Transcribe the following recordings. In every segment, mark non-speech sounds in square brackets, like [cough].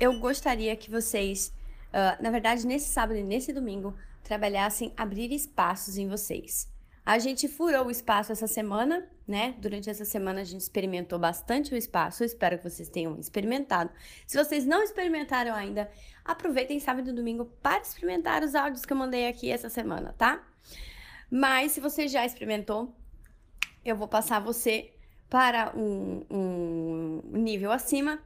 eu gostaria que vocês, uh, na verdade, nesse sábado e nesse domingo, trabalhassem abrir espaços em vocês. A gente furou o espaço essa semana, né? Durante essa semana a gente experimentou bastante o espaço. Eu espero que vocês tenham experimentado. Se vocês não experimentaram ainda, aproveitem sábado e domingo para experimentar os áudios que eu mandei aqui essa semana, tá? Mas se você já experimentou, eu vou passar você para um, um nível acima,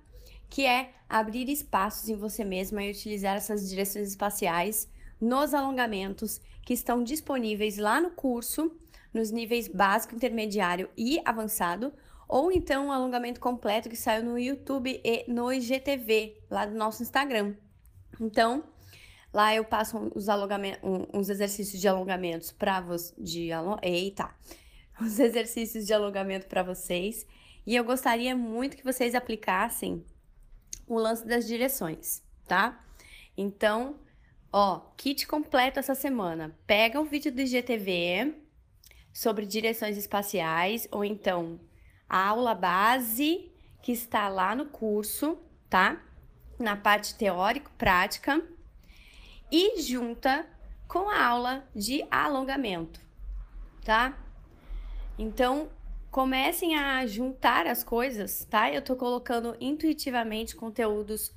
que é abrir espaços em você mesma e utilizar essas direções espaciais nos alongamentos que estão disponíveis lá no curso, nos níveis básico, intermediário e avançado, ou então um alongamento completo que saiu no YouTube e no IGTV, lá do nosso Instagram. Então, lá eu passo os alongamentos, uns exercícios de alongamentos para vocês, de along... eita, [laughs] os exercícios de alongamento para vocês, e eu gostaria muito que vocês aplicassem o lance das direções, tá? Então, Ó, kit completo essa semana. Pega um vídeo do IGTV sobre direções espaciais ou então a aula base que está lá no curso, tá? Na parte teórico prática e junta com a aula de alongamento, tá? Então, comecem a juntar as coisas, tá? Eu tô colocando intuitivamente conteúdos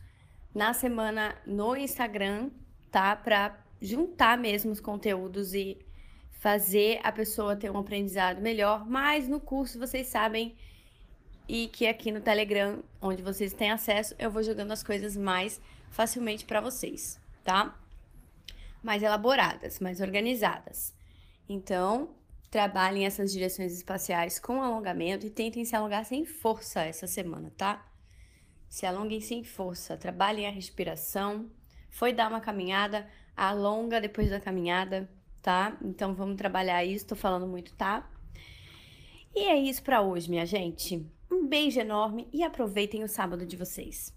na semana no Instagram tá? Para juntar mesmo os conteúdos e fazer a pessoa ter um aprendizado melhor. Mas no curso vocês sabem e que aqui no Telegram, onde vocês têm acesso, eu vou jogando as coisas mais facilmente para vocês, tá? Mais elaboradas, mais organizadas. Então, trabalhem essas direções espaciais com alongamento e tentem se alongar sem força essa semana, tá? Se alonguem sem força, trabalhem a respiração, foi dar uma caminhada, alonga depois da caminhada, tá? Então vamos trabalhar isso, tô falando muito, tá? E é isso para hoje, minha gente. Um beijo enorme e aproveitem o sábado de vocês.